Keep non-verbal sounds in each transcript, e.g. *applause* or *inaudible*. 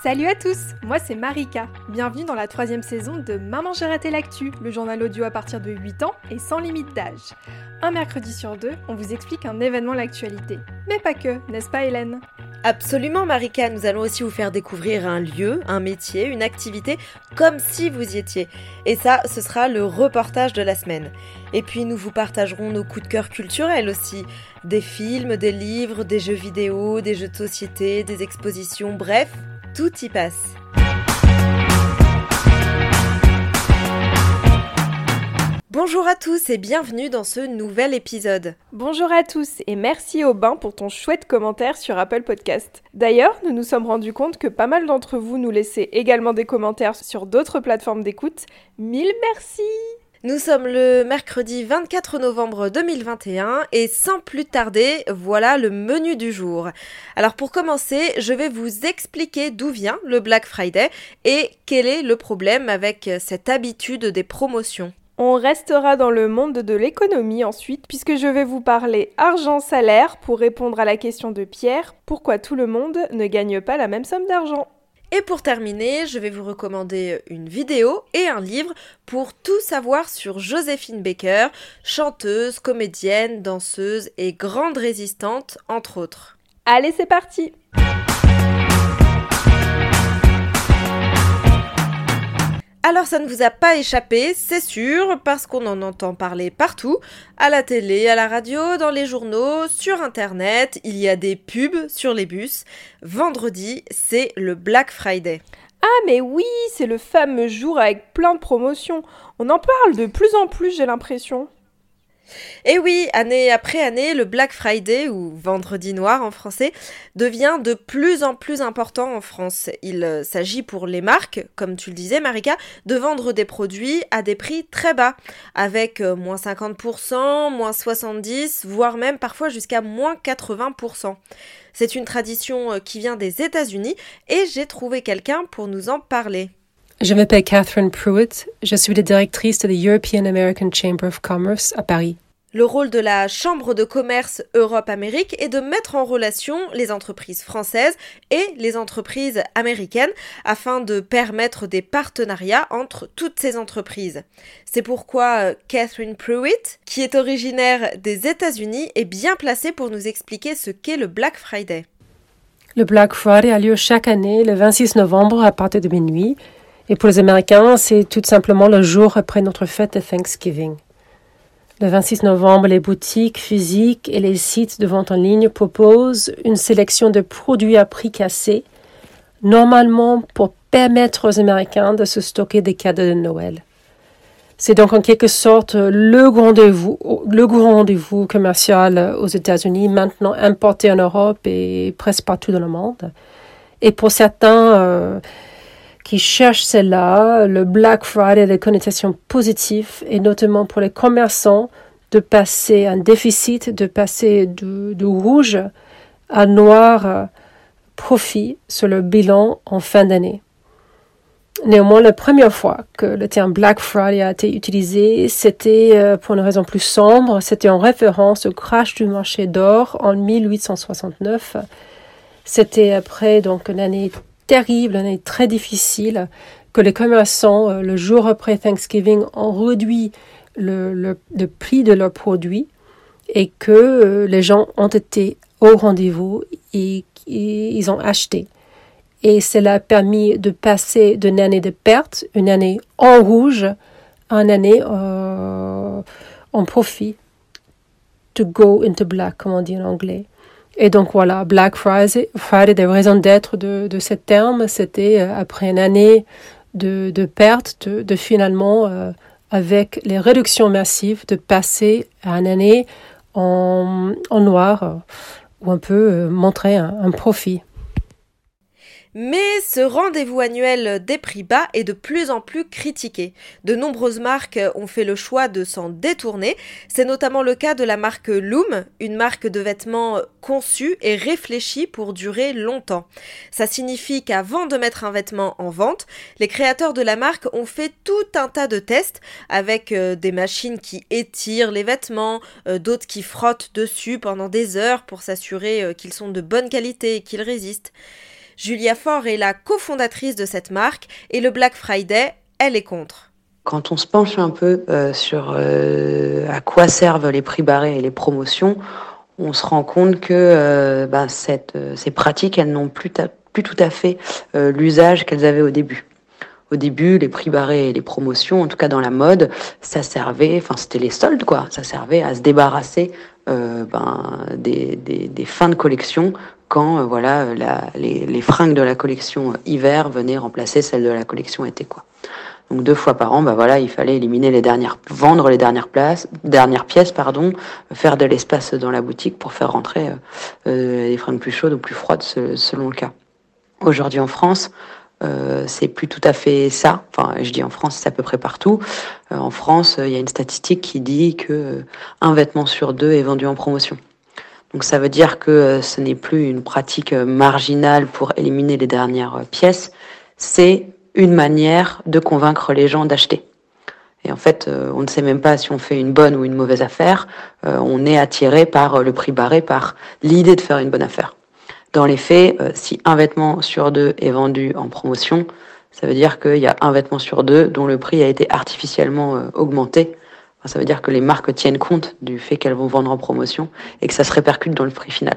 Salut à tous, moi c'est Marika. Bienvenue dans la troisième saison de Maman j'ai l'actu, le journal audio à partir de 8 ans et sans limite d'âge. Un mercredi sur deux, on vous explique un événement l'actualité. Mais pas que, n'est-ce pas Hélène? Absolument Marika, nous allons aussi vous faire découvrir un lieu, un métier, une activité, comme si vous y étiez. Et ça, ce sera le reportage de la semaine. Et puis nous vous partagerons nos coups de cœur culturels aussi. Des films, des livres, des jeux vidéo, des jeux de société, des expositions, bref, tout y passe. Bonjour à tous et bienvenue dans ce nouvel épisode. Bonjour à tous et merci Aubin pour ton chouette commentaire sur Apple Podcast. D'ailleurs, nous nous sommes rendus compte que pas mal d'entre vous nous laissaient également des commentaires sur d'autres plateformes d'écoute. Mille merci nous sommes le mercredi 24 novembre 2021 et sans plus tarder, voilà le menu du jour. Alors pour commencer, je vais vous expliquer d'où vient le Black Friday et quel est le problème avec cette habitude des promotions. On restera dans le monde de l'économie ensuite, puisque je vais vous parler argent-salaire pour répondre à la question de Pierre, pourquoi tout le monde ne gagne pas la même somme d'argent et pour terminer, je vais vous recommander une vidéo et un livre pour tout savoir sur Joséphine Baker, chanteuse, comédienne, danseuse et grande résistante, entre autres. Allez, c'est parti Alors ça ne vous a pas échappé, c'est sûr, parce qu'on en entend parler partout, à la télé, à la radio, dans les journaux, sur Internet, il y a des pubs sur les bus. Vendredi, c'est le Black Friday. Ah mais oui, c'est le fameux jour avec plein de promotions. On en parle de plus en plus, j'ai l'impression. Et oui, année après année, le Black Friday, ou Vendredi Noir en français, devient de plus en plus important en France. Il euh, s'agit pour les marques, comme tu le disais Marika, de vendre des produits à des prix très bas, avec euh, moins 50%, moins 70%, voire même parfois jusqu'à moins 80%. C'est une tradition euh, qui vient des États-Unis et j'ai trouvé quelqu'un pour nous en parler. Je m'appelle Catherine Pruitt. Je suis la directrice de la European American Chamber of Commerce à Paris. Le rôle de la Chambre de commerce Europe-Amérique est de mettre en relation les entreprises françaises et les entreprises américaines afin de permettre des partenariats entre toutes ces entreprises. C'est pourquoi euh, Catherine Pruitt, qui est originaire des États-Unis, est bien placée pour nous expliquer ce qu'est le Black Friday. Le Black Friday a lieu chaque année le 26 novembre à partir de minuit et pour les Américains, c'est tout simplement le jour après notre fête de Thanksgiving. Le 26 novembre, les boutiques physiques et les sites de vente en ligne proposent une sélection de produits à prix cassé, normalement pour permettre aux Américains de se stocker des cadeaux de Noël. C'est donc en quelque sorte le grand rendez-vous commercial aux États-Unis, maintenant importé en Europe et presque partout dans le monde. Et pour certains, euh, qui cherchent celle-là, le Black Friday a des connotations positives, et notamment pour les commerçants, de passer un déficit, de passer de, rouge à noir euh, profit sur le bilan en fin d'année. Néanmoins, la première fois que le terme Black Friday a été utilisé, c'était euh, pour une raison plus sombre, c'était en référence au crash du marché d'or en 1869. C'était après donc une année terrible, une année très difficile, que les commerçants, euh, le jour après Thanksgiving, ont réduit le, le, prix de leurs produits et que euh, les gens ont été au rendez-vous et, ils ont acheté. Et cela a permis de passer d'une année de perte, une année en rouge, à une année euh, en profit. To go into black, comme on dit en anglais. Et donc voilà, Black Friday, Friday des raisons d'être de, de ce terme, c'était euh, après une année de, de perte, de, de finalement, euh, avec les réductions massives, de passer à une année en, en noir, où on peut montrer un profit. Mais ce rendez-vous annuel des prix bas est de plus en plus critiqué. De nombreuses marques ont fait le choix de s'en détourner. C'est notamment le cas de la marque Loom, une marque de vêtements conçue et réfléchie pour durer longtemps. Ça signifie qu'avant de mettre un vêtement en vente, les créateurs de la marque ont fait tout un tas de tests avec euh, des machines qui étirent les vêtements, euh, d'autres qui frottent dessus pendant des heures pour s'assurer euh, qu'ils sont de bonne qualité et qu'ils résistent. Julia Faure est la cofondatrice de cette marque et le Black Friday, elle est contre. Quand on se penche un peu euh, sur euh, à quoi servent les prix barrés et les promotions, on se rend compte que euh, cette, ces pratiques, elles n'ont plus, tout à fait l'usage qu'elles avaient au début. Au début, les prix barrés et les promotions, en tout cas dans la mode, ça servait, enfin c'était les soldes quoi, ça servait à se débarrasser ben, des, fins de collection quand euh, voilà la, les, les, fringues de la collection hiver venaient remplacer celles de la collection été quoi. Donc deux fois par an, bah voilà, il fallait éliminer les dernières, vendre les dernières places, dernières pièces, pardon, faire de l'espace dans la boutique pour faire rentrer euh, euh les fringues plus chaudes ou plus froides selon le cas. Aujourd'hui en France, euh, c'est plus tout à fait ça. Enfin, je dis en France, c'est à peu près partout. Euh, en France, il y a une statistique qui dit que euh, un vêtement sur deux est vendu en promotion. Donc ça veut dire que ce n'est plus une pratique marginale pour éliminer les dernières pièces, c'est une manière de convaincre les gens d'acheter. Et en fait, on ne sait même pas si on fait une bonne ou une mauvaise affaire. on est attiré par le prix barré, par l'idée de faire une bonne affaire. Dans les faits, euh, si un vêtement sur deux est vendu en promotion, ça veut dire qu'il y a un vêtement sur deux dont le prix a été artificiellement euh, ça veut dire que les marques tiennent compte du fait qu'elles vont vendre en promotion et que ça se répercute dans le prix final.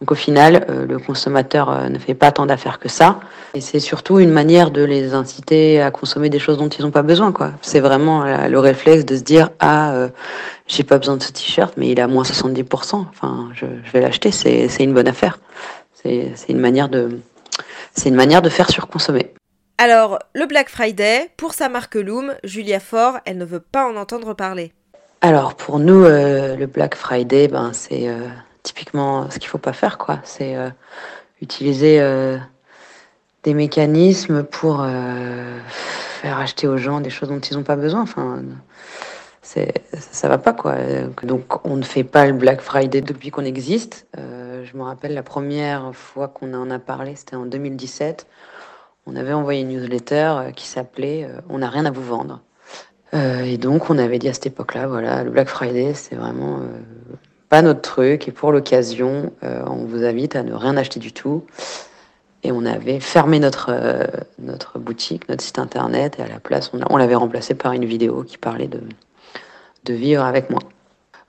Donc au final, euh, le consommateur ne fait pas tant d'affaires que ça. Et c'est surtout une manière de les inciter à consommer des choses dont ils n'ont pas besoin. quoi. C'est vraiment le réflexe de se dire ah j'ai pas besoin de ce t-shirt, mais il est à moins 70%. Enfin, je, je vais l'acheter, c'est une bonne affaire. C'est de c'est une manière de faire surconsommer. Alors, le Black Friday, pour sa marque Loom, Julia Fort, elle ne veut pas en entendre parler. Alors, pour nous, euh, le Black Friday, ben, c'est euh, typiquement ce qu'il faut pas faire, quoi. C'est euh, utiliser des mécanismes pour faire acheter aux gens des choses dont ils n'ont pas besoin. Enfin, ça va pas quoi. Donc on ne fait pas le Black Friday depuis qu'on existe. Je me rappelle la première fois qu'on en a parlé, c'était en 2017. On avait envoyé une newsletter euh, qui s'appelait euh, On n'a rien à vous vendre. et donc on avait dit à cette époque-là, voilà, le Black Friday c'est vraiment pas notre truc et pour l'occasion on vous invite à ne rien acheter du tout. Et on avait fermé notre, notre boutique, notre site internet, et à la place, on, on l'avait remplacé par une vidéo qui parlait de, de vivre avec moi.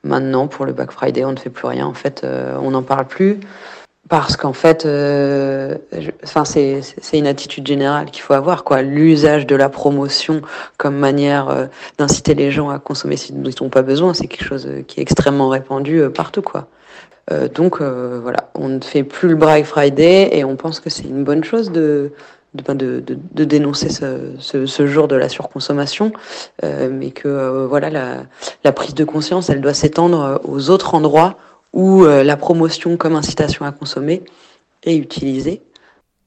Maintenant, pour le Black Friday, on ne fait plus rien. En fait, euh, on n'en parle plus parce qu'en fait, euh, enfin, c'est une attitude générale qu'il faut avoir, quoi. L'usage de la promotion comme manière euh, d'inciter les gens à consommer ce dont ils n'ont pas besoin, c'est quelque chose qui est extrêmement répandu partout, quoi. donc voilà, on ne fait plus le Black Friday et on pense que c'est une bonne chose de de, de, de, dénoncer ce, ce, ce, jour de la surconsommation, euh, mais que euh, voilà la, la, prise de conscience, elle doit s'étendre aux autres endroits où euh, la promotion comme incitation à consommer est utilisée.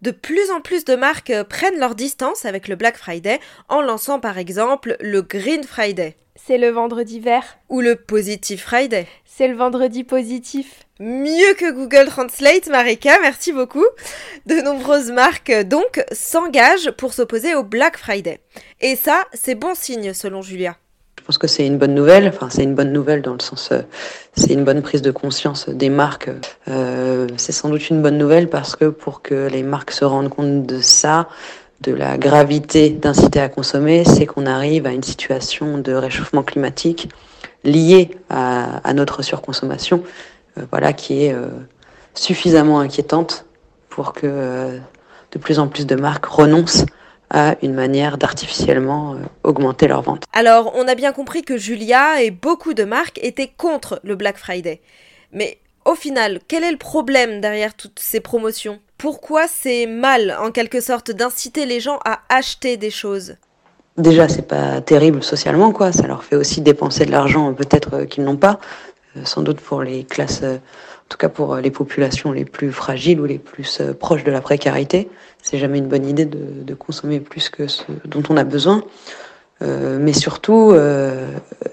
De plus en plus de marques prennent leur distance avec le Black Friday en lançant par exemple le Green Friday. C'est le vendredi vert. Ou le Positive Friday. C'est le vendredi positif. Mieux que Google Translate, Marika, merci beaucoup. De nombreuses marques, donc, s'engagent pour s'opposer au Black Friday. Et ça, c'est bon signe, selon Julia. Je pense que c'est une bonne nouvelle. Enfin, c'est une bonne nouvelle dans le sens, euh, c'est une bonne prise de conscience des marques. Euh, c'est sans doute une bonne nouvelle parce que pour que les marques se rendent compte de ça, de la gravité d'inciter à consommer, c'est qu'on arrive à une situation de réchauffement climatique liée à, notre surconsommation euh, voilà, qui est euh, suffisamment inquiétante pour que euh, de plus en plus de marques renoncent à une manière d'artificiellement augmenter leurs ventes. Alors, on a bien compris que Julia et beaucoup de marques étaient contre le Black Friday. Mais au final, quel est le problème derrière toutes ces promotions? Pourquoi c'est mal, en quelque sorte, d'inciter les gens à acheter des choses? Déjà, c'est pas terrible socialement, quoi. Ça leur fait aussi dépenser de l'argent, peut-être qu'ils n'ont pas. Euh, sans doute pour les classes, euh, tout cas pour euh, les populations les plus fragiles ou les plus proches de la précarité. C'est jamais une bonne idée de, de, consommer plus que ce dont on a besoin. Euh, mais surtout, euh,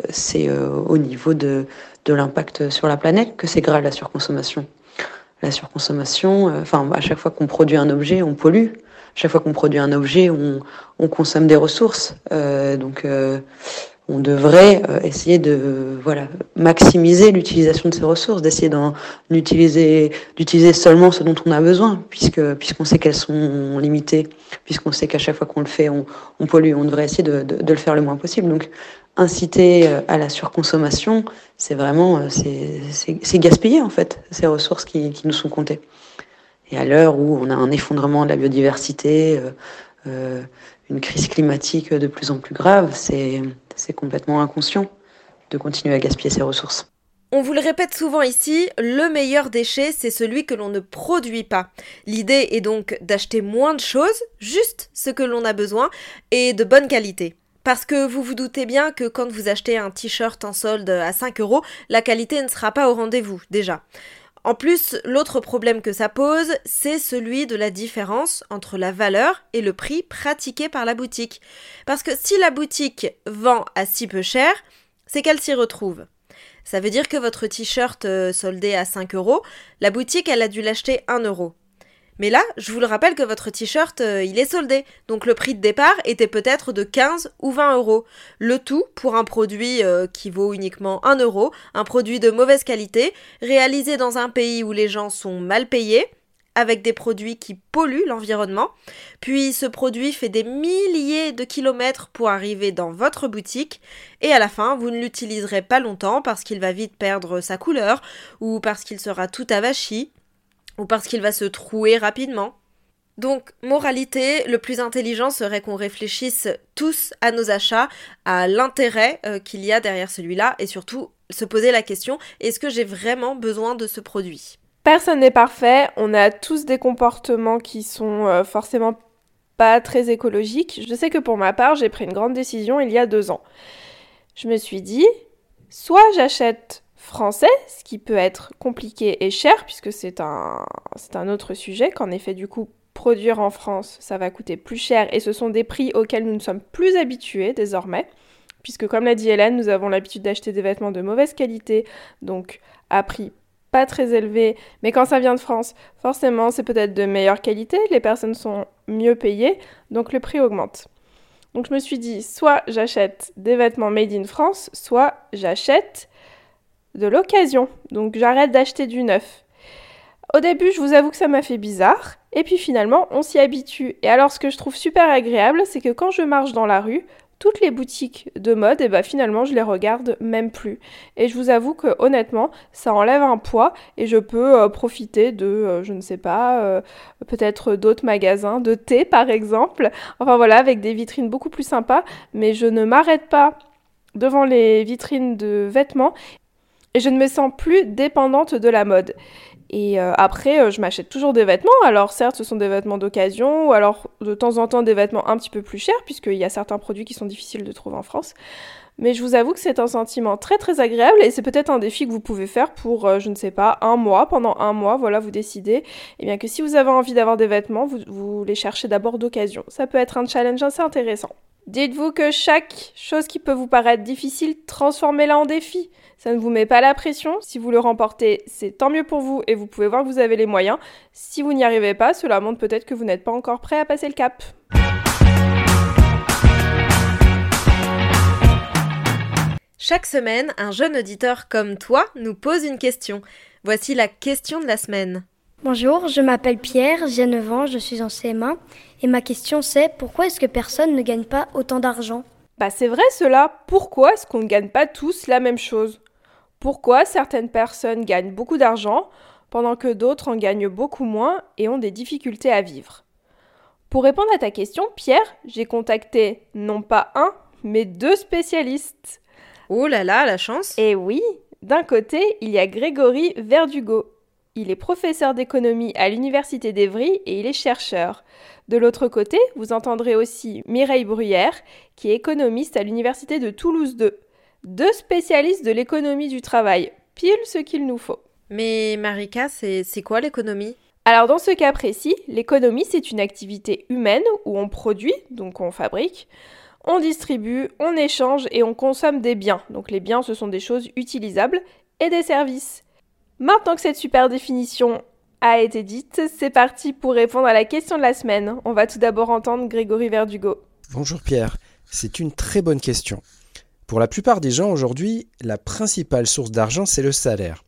c'est euh, au niveau de, de l'impact sur la planète que c'est grave la surconsommation. La surconsommation, enfin, à chaque fois qu'on produit un objet, on pollue. À chaque fois qu'on produit un objet, on, on consomme des ressources. donc, on devrait euh, essayer de voilà maximiser l'utilisation de ces ressources, d'essayer d'en utiliser d'utiliser seulement ce dont on a besoin, puisque puisqu'on sait qu'elles sont limitées, puisqu'on sait qu'à chaque fois qu'on le fait, on, on, pollue. On devrait essayer de, de, de, le faire le moins possible. Donc inciter euh, à la surconsommation, c'est vraiment euh, c'est gaspiller en fait ces ressources qui, qui nous sont comptées. Et à l'heure où on a un effondrement de la biodiversité, euh, une crise climatique de plus en plus grave, c'est complètement inconscient de continuer à gaspiller ces ressources. On vous le répète souvent ici, le meilleur déchet, c'est celui que l'on ne produit pas. L'idée est donc d'acheter moins de choses, juste ce que l'on a besoin, et de bonne qualité. Parce que vous vous doutez bien que quand vous achetez un t-shirt en solde à 5 euros, la qualité ne sera pas au rendez-vous, déjà. En plus, l'autre problème que ça pose, c'est celui de la différence entre la valeur et le prix pratiqué par la boutique. Parce que si la boutique vend à si peu cher, c'est qu'elle s'y retrouve. Ça veut dire que votre t-shirt euh, soldé à 5 euros, la boutique, elle a dû l'acheter 1 euro. Mais là, je vous le rappelle que votre t-shirt, euh, il est soldé. Donc le prix de départ était peut-être de 15 ou 20 euros. Le tout pour un produit euh, qui vaut uniquement 1 euro, un produit de mauvaise qualité, réalisé dans un pays où les gens sont mal payés, avec des produits qui polluent l'environnement. Puis ce produit fait des milliers de kilomètres pour arriver dans votre boutique et à la fin vous ne l'utiliserez pas longtemps parce qu'il va vite perdre sa couleur ou parce qu'il sera tout avachi ou parce qu'il va se trouer rapidement. Donc, moralité, le plus intelligent serait qu'on réfléchisse tous à nos achats, à l'intérêt euh, qu'il y a derrière celui-là, et surtout se poser la question, est-ce que j'ai vraiment besoin de ce produit? Personne n'est parfait, on a tous des comportements qui sont euh, forcément pas très écologiques. Je sais que pour ma part, j'ai pris une grande décision il y a deux ans. Je me suis dit, soit j'achète français, ce qui peut être compliqué et cher, puisque c'est un, c'est un autre sujet, qu'en effet, du coup, produire en France, ça va coûter plus cher, et ce sont des prix auxquels nous ne sommes plus habitués désormais, puisque comme l'a dit Hélène, nous avons l'habitude d'acheter des vêtements de mauvaise qualité, donc à prix pas très élevé, mais quand ça vient de France, forcément, c'est peut-être de meilleure qualité, les personnes sont mieux payées, donc le prix augmente. Donc je me suis dit, soit j'achète des vêtements made in France, soit j'achète de l'occasion. Donc j'arrête d'acheter du neuf. Au début, je vous avoue que ça m'a fait bizarre. Et puis finalement, on s'y habitue. Et alors, ce que je trouve super agréable, c'est que quand je marche dans la rue, toutes les boutiques de mode, et eh ben finalement, je les regarde même plus. Et je vous avoue que honnêtement, ça enlève un poids et je peux euh, profiter de, euh, je ne sais pas, euh, peut-être d'autres magasins, de thé par exemple. Enfin voilà, avec des vitrines beaucoup plus sympas. Mais je ne m'arrête pas devant les vitrines de vêtements et je ne me sens plus dépendante de la mode. Et euh, après, euh, je m'achète toujours des vêtements. Alors certes, ce sont des vêtements d'occasion, ou alors de temps en temps des vêtements un petit peu plus chers, puisqu'il y a certains produits qui sont difficiles de trouver en France. Mais je vous avoue que c'est un sentiment très très agréable et c'est peut-être un défi que vous pouvez faire pour, euh, je ne sais pas, un mois. Pendant un mois, voilà, vous décidez eh bien que si vous avez envie d'avoir des vêtements, vous les cherchez d'abord d'occasion. Ça peut être un challenge assez intéressant. Dites-vous que chaque chose qui peut vous paraître difficile, transformez-la en défi. Ça ne vous met pas la pression. Si vous le remportez, c'est tant mieux pour vous et vous pouvez voir que vous avez les moyens. Si vous n'y arrivez pas, cela montre peut-être que vous n'êtes pas encore prêt à passer le cap. Chaque semaine, un jeune auditeur comme toi nous pose une question. Voici la question de la semaine. Bonjour, je m'appelle Pierre, j'ai 9 ans, je suis en CM1 et ma question c'est pourquoi est-ce que personne ne gagne pas autant d'argent? Bah c'est vrai cela, pourquoi est-ce qu'on ne gagne pas tous la même chose? Pourquoi certaines personnes gagnent beaucoup d'argent pendant que d'autres en gagnent beaucoup moins et ont des difficultés à vivre? Pour répondre à ta question, Pierre, j'ai contacté non pas un, mais deux spécialistes. Oh là là, la chance. Et oui, d'un côté, il y a Grégory Verdugo, il est professeur d'économie à l'Université d'Evry et il est chercheur. De l'autre côté, vous entendrez aussi Mireille Bruyère, qui est économiste à l'Université de Toulouse II. Deux spécialistes de l'économie du travail, pile ce qu'il nous faut. Mais Marika, c'est quoi l'économie? Alors dans ce cas précis, l'économie c'est une activité humaine où on produit, donc on fabrique, on distribue, on échange et on consomme des biens. Donc les biens ce sont des choses utilisables et des services. Maintenant que cette super définition a été dite, c'est parti pour répondre à la question de la semaine. On va tout d'abord entendre Grégory Verdugo. Bonjour Pierre, c'est une très bonne question. Pour la plupart des gens aujourd'hui, la principale source d'argent, c'est le salaire.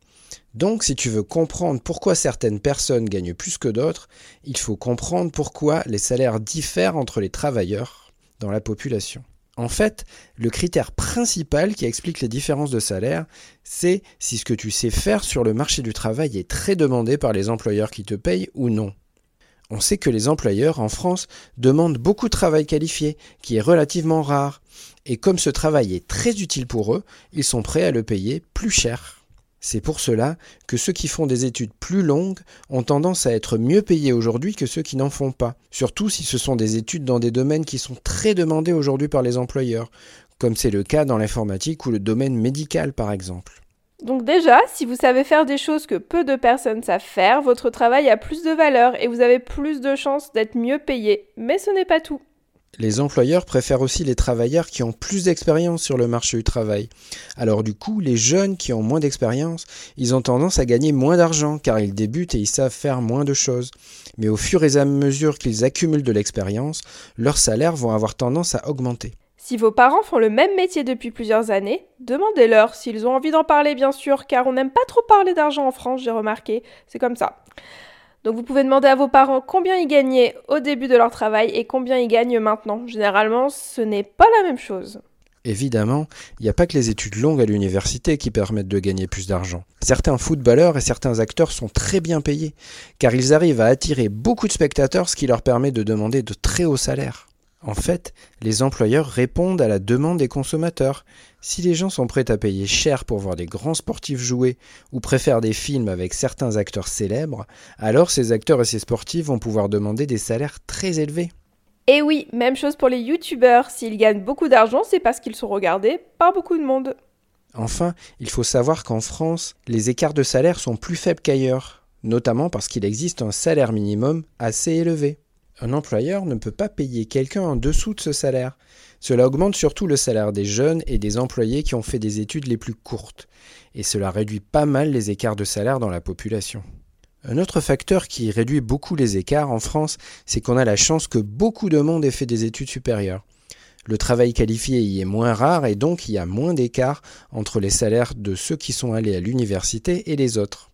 Donc, si tu veux comprendre pourquoi certaines personnes gagnent plus que d'autres, il faut comprendre pourquoi les salaires diffèrent entre les travailleurs dans la population. En fait, le critère principal qui explique les différences de salaire, c'est si ce que tu sais faire sur le marché du travail est très demandé par les employeurs qui te payent ou non. On sait que les employeurs en France demandent beaucoup de travail qualifié, qui est relativement rare. Et comme ce travail est très utile pour eux, ils sont prêts à le payer plus cher. C'est pour cela que ceux qui font des études plus longues ont tendance à être mieux payés aujourd'hui que ceux qui n'en font pas, surtout si ce sont des études dans des domaines qui sont très demandés aujourd'hui par les employeurs, comme c'est le cas dans l'informatique ou le domaine médical par exemple. Donc déjà, si vous savez faire des choses que peu de personnes savent faire, votre travail a plus de valeur et vous avez plus de chances d'être mieux payé. Mais ce n'est pas tout. Les employeurs préfèrent aussi les travailleurs qui ont plus d'expérience sur le marché du travail. Alors du coup, les jeunes qui ont moins d'expérience, ils ont tendance à gagner moins d'argent car ils débutent et ils savent faire moins de choses. Mais au fur et à mesure qu'ils accumulent de l'expérience, leurs salaires vont avoir tendance à augmenter. Si vos parents font le même métier depuis plusieurs années, demandez-leur s'ils ont envie d'en parler bien sûr, car on n'aime pas trop parler d'argent en France, j'ai remarqué, c'est comme ça. Donc vous pouvez demander à vos parents combien ils gagnaient au début de leur travail et combien ils gagnent maintenant. Généralement, ce n'est pas la même chose. Évidemment, il n'y a pas que les études longues à l'université qui permettent de gagner plus d'argent. Certains footballeurs et certains acteurs sont très bien payés, car ils arrivent à attirer beaucoup de spectateurs, ce qui leur permet de demander de très hauts salaires. En fait, les employeurs répondent à la demande des consommateurs. Si les gens sont prêts à payer cher pour voir des grands sportifs jouer ou préfèrent des films avec certains acteurs célèbres, alors ces acteurs et ces sportifs vont pouvoir demander des salaires très élevés. Et oui, même chose pour les youtubeurs. S'ils gagnent beaucoup d'argent, c'est parce qu'ils sont regardés par beaucoup de monde. Enfin, il faut savoir qu'en France, les écarts de salaire sont plus faibles qu'ailleurs, notamment parce qu'il existe un salaire minimum assez élevé. Un employeur ne peut pas payer quelqu'un en dessous de ce salaire. Cela augmente surtout le salaire des jeunes et des employés qui ont fait des études les plus courtes, et cela réduit pas mal les écarts de salaire dans la population. Un autre facteur qui réduit beaucoup les écarts en France, c'est qu'on a la chance que beaucoup de monde ait fait des études supérieures. Le travail qualifié y est moins rare et donc il y a moins d'écart entre les salaires de ceux qui sont allés à l'université et les autres.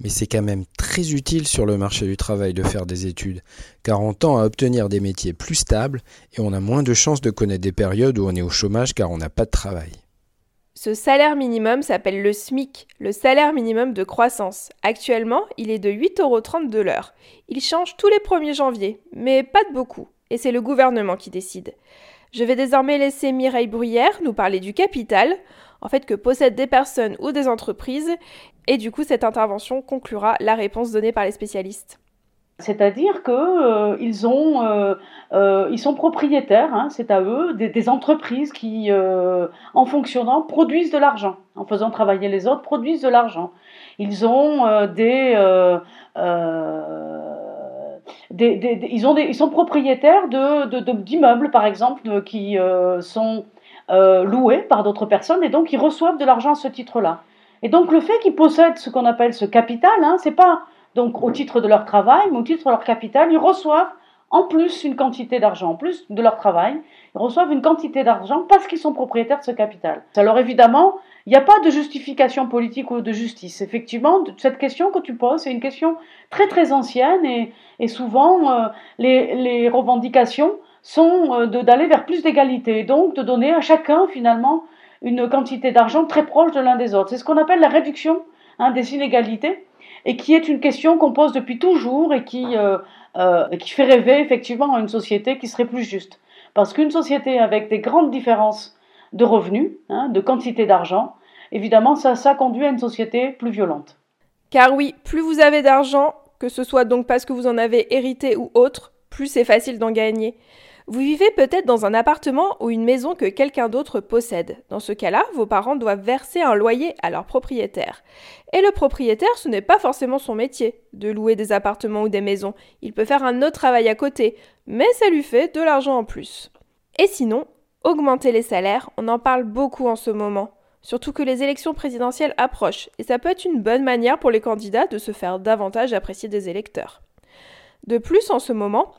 Mais c'est quand même très utile sur le marché du travail de faire des études, car on tend à obtenir des métiers plus stables et on a moins de chances de connaître des périodes où on est au chômage car on n'a pas de travail. Ce salaire minimum s'appelle le SMIC, le salaire minimum de croissance. Actuellement, il est de 8,30 euros de l'heure. Il change tous les 1er janvier, mais pas de beaucoup, et c'est le gouvernement qui décide. Je vais désormais laisser Mireille Bruyère nous parler du capital, en fait que possèdent des personnes ou des entreprises, et du coup cette intervention conclura la réponse donnée par les spécialistes. C'est-à-dire qu'ils euh, euh, euh, sont propriétaires, hein, c'est à eux, des, entreprises qui, en fonctionnant, produisent de l'argent. En faisant travailler les autres, produisent de l'argent. Ils sont propriétaires d'immeubles, par exemple, qui sont loués par d'autres personnes et donc ils reçoivent de l'argent à ce titre-là. Et donc le fait qu'ils possèdent ce qu'on appelle ce capital, hein, c'est pas donc au titre de leur travail, mais au titre de leur capital, ils reçoivent en plus une quantité d'argent, en plus de leur travail, ils reçoivent une quantité d'argent parce qu'ils sont propriétaires de ce capital. Alors évidemment, il n'y a pas de justification politique ou de justice. Effectivement, cette question que tu poses, c'est une question très très ancienne et, souvent euh, les, les, revendications sont euh, d'aller vers plus d'égalité, donc de donner à chacun finalement une quantité d'argent très proche de l'un des autres. C'est ce qu'on appelle la réduction hein, des inégalités et qui est une question qu'on pose depuis toujours et qui, euh, euh, fait rêver effectivement à une société qui serait plus juste. Parce qu'une société avec des grandes différences de revenus, hein, de quantité d'argent, évidemment, ça, ça conduit à une société plus violente. Car oui, plus vous avez d'argent, que ce soit donc parce que vous en avez hérité ou autre, plus c'est facile d'en gagner. Vous vivez peut-être dans un appartement ou une maison que quelqu'un d'autre possède. Dans ce cas-là, vos parents doivent verser un loyer à leur propriétaire. Et le propriétaire, ce n'est pas forcément son métier de louer des appartements ou des maisons. Il peut faire un autre travail à côté, mais ça lui fait de l'argent en plus. Et sinon, augmenter les salaires, on en parle beaucoup en ce moment. Surtout que les élections présidentielles approchent, et ça peut être une bonne manière pour les candidats de se faire davantage apprécier des électeurs. De plus, en ce moment,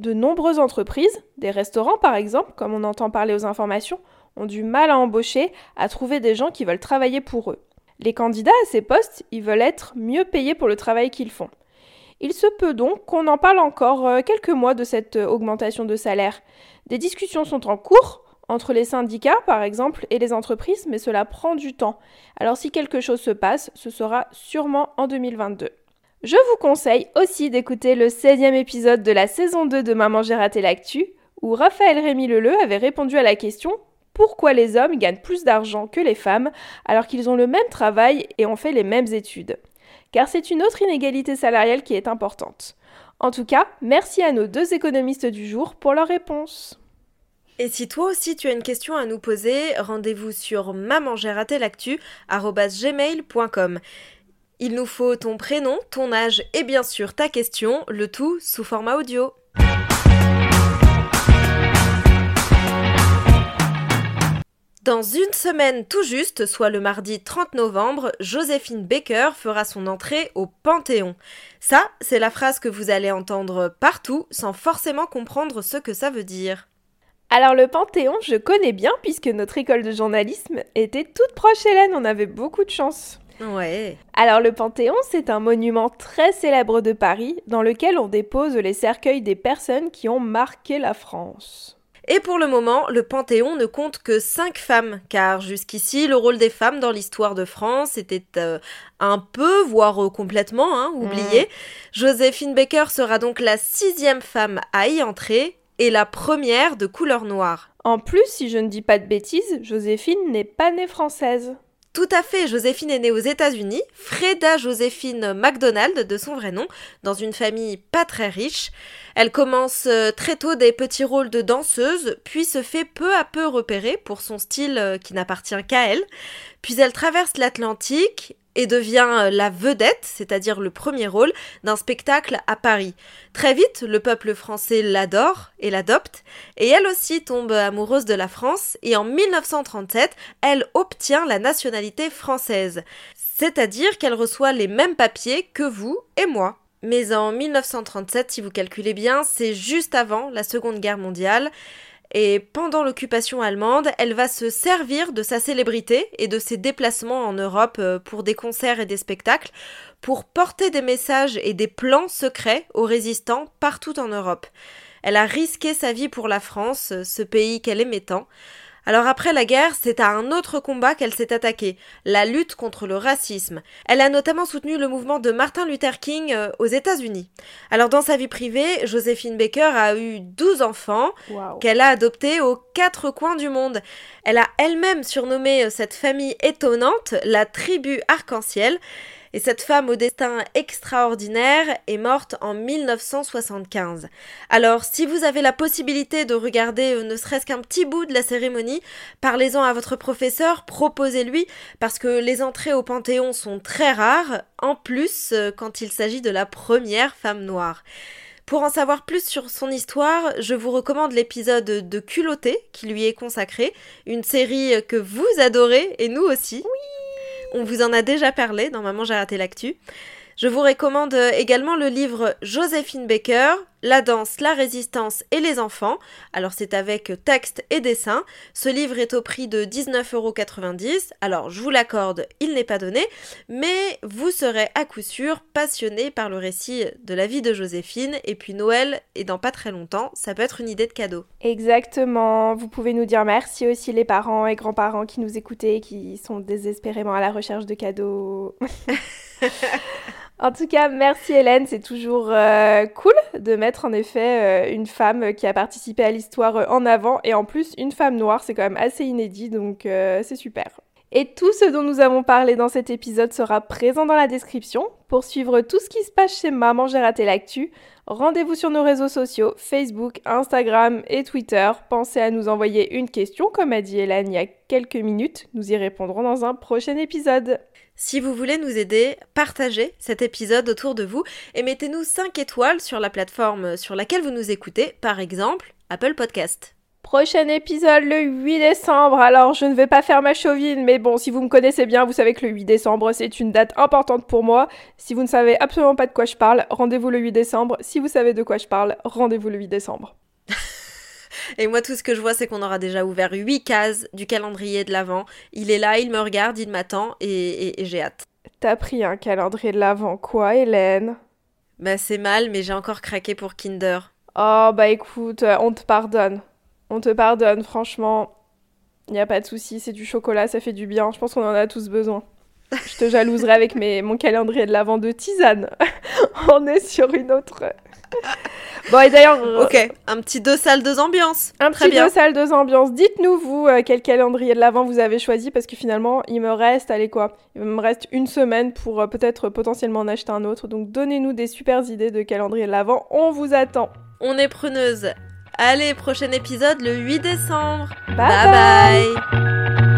de nombreuses entreprises, des restaurants par exemple, comme on entend parler aux informations, ont du mal à embaucher, à trouver des gens qui veulent travailler pour eux. Les candidats à ces postes, ils veulent être mieux payés pour le travail qu'ils font. Il se peut donc qu'on en parle encore euh, quelques mois de cette euh, augmentation de salaire. Des discussions sont en cours, entre les syndicats par exemple et les entreprises, mais cela prend du temps. Alors si quelque chose se passe, ce sera sûrement en 2022. Je vous conseille aussi d'écouter le 16e épisode de la saison 2 de Maman j'ai raté l'actu, où Raphaël Rémy Leleu avait répondu à la question pourquoi les hommes gagnent plus d'argent que les femmes alors qu'ils ont le même travail et ont fait les mêmes études? Car c'est une autre inégalité salariale qui est importante. En tout cas, merci à nos deux économistes du jour pour leur réponse. Et si toi aussi tu as une question à nous poser, rendez-vous sur gmail.com. Il nous faut ton prénom, ton âge et bien sûr ta question, le tout sous format audio. Dans une semaine tout juste, soit le mardi 30 novembre, Joséphine Baker fera son entrée au Panthéon. Ça, c'est la phrase que vous allez entendre partout sans forcément comprendre ce que ça veut dire. Alors le Panthéon, je connais bien puisque notre école de journalisme était toute proche Hélène, on avait beaucoup de chance. Ouais. Alors le Panthéon, c'est un monument très célèbre de Paris dans lequel on dépose les cercueils des personnes qui ont marqué la France. Et pour le moment, le Panthéon ne compte que 5 femmes, car jusqu'ici, le rôle des femmes dans l'histoire de France était euh, un peu, voire euh, complètement, hein, oublié. Mm. Joséphine Baker sera donc la sixième femme à y entrer et la première de couleur noire. En plus, si je ne dis pas de bêtises, Joséphine n'est pas née française. Tout à fait, Joséphine est née aux États-Unis, Freda Joséphine McDonald de son vrai nom, dans une famille pas très riche. Elle commence euh, très tôt des petits rôles de danseuse, puis se fait peu à peu repérer pour son style euh, qui n'appartient qu'à elle. Puis elle traverse l'Atlantique et devient euh, la vedette, c'est-à-dire le premier rôle, d'un spectacle à Paris. Très vite, le peuple français l'adore et l'adopte, et elle aussi tombe amoureuse de la France, et en 1937, elle obtient la nationalité française, c'est-à-dire qu'elle reçoit les mêmes papiers que vous et moi. Mais en 1937, si vous calculez bien, c'est juste avant la Seconde Guerre mondiale, et pendant l'occupation allemande, elle va se servir de sa célébrité et de ses déplacements en Europe euh, pour des concerts et des spectacles pour porter des messages et des plans secrets aux résistants partout en Europe. Elle a risqué sa vie pour la France, ce pays qu'elle aimait tant. Alors après la guerre, c'est à un autre combat qu'elle s'est attaquée, la lutte contre le racisme. Elle a notamment soutenu le mouvement de Martin Luther King euh, aux États-Unis. Alors dans sa vie privée, Joséphine Baker a eu 12 enfants qu'elle a adoptés aux quatre coins du monde. Elle a elle-même surnommé euh, cette famille étonnante la tribu arc-en-ciel. Et cette femme au destin extraordinaire est morte en 1975. Alors, si vous avez la possibilité de regarder euh, ne serait-ce qu'un petit bout de la cérémonie, parlez-en à votre professeur, proposez-lui, parce que les entrées au Panthéon sont très rares, en plus euh, quand il s'agit de la première femme noire. Pour en savoir plus sur son histoire, je vous recommande l'épisode de Culotté qui lui est consacré, une série que vous adorez et nous aussi. Oui on vous en a déjà parlé dans Maman j'ai raté l'actu. Je vous recommande euh, également le livre Joséphine Baker, La danse, la résistance et les enfants. Alors c'est avec texte et dessin. Ce livre est au prix de 19,90€. Alors je vous l'accorde, il n'est pas donné, mais vous serez à coup sûr passionné par le récit de la vie de Joséphine. Et puis Noël est dans pas très longtemps, ça peut être une idée de cadeau. Exactement. Vous pouvez nous dire merci aussi les parents et grands-parents qui nous écoutaient et qui sont désespérément à la recherche de cadeaux. *laughs* En tout cas, merci Hélène, c'est toujours euh, cool de mettre en effet euh, une femme qui a participé à l'histoire euh, en avant. Et en plus une femme noire, c'est quand même assez inédit, donc c'est super. Et tout ce dont nous avons parlé dans cet épisode sera présent dans la description. Pour suivre tout ce qui se passe chez Maman J'ai raté l'actu, rendez-vous sur nos réseaux sociaux, Facebook, Instagram et Twitter. Pensez à nous envoyer une question, comme a dit Hélène il y a quelques minutes. Nous y répondrons dans un prochain épisode. Si vous voulez nous aider, partagez cet épisode autour de vous et mettez-nous 5 étoiles sur la plateforme sur laquelle vous nous écoutez, par exemple Apple Podcast. Prochain épisode le 8 décembre. Alors, je ne vais pas faire ma chauvine, mais bon, si vous me connaissez bien, vous savez que le 8 décembre, c'est une date importante pour moi. Si vous ne savez absolument pas de quoi je parle, rendez-vous le 8 décembre. Si vous savez de quoi je parle, rendez-vous le 8 décembre. *laughs* Et moi, tout ce que je vois, c'est qu'on aura déjà ouvert 8 cases du calendrier de l'Avent. Il est là, il me regarde, il m'attend et, et- et j'ai hâte. T'as pris un calendrier de l'avant quoi, Hélène? Bah, c'est mal, mais j'ai encore craqué pour Kinder. Oh bah écoute, euh, on te pardonne. On te pardonne, franchement. Y a pas de souci, c'est du chocolat, ça fait du bien. Je pense qu'on en a tous besoin. Je te jalouserai avec mes, mon calendrier de l'avant de tisane. *laughs* on est sur une autre. Bon et d'ailleurs, euh, Ok, un petit deux salles, deux ambiances. un Très petit bien. deux salles, deux ambiances. Dites-nous vous euh, quel calendrier de l'avant vous avez choisi parce que finalement il me reste, allez quoi, il me reste une semaine pour euh, peut-être potentiellement en acheter un autre. Donc donnez-nous des super idées de calendrier de l'avant. On vous attend. On est preneuse. Allez, prochain épisode le 8 décembre. bye. bye. bye.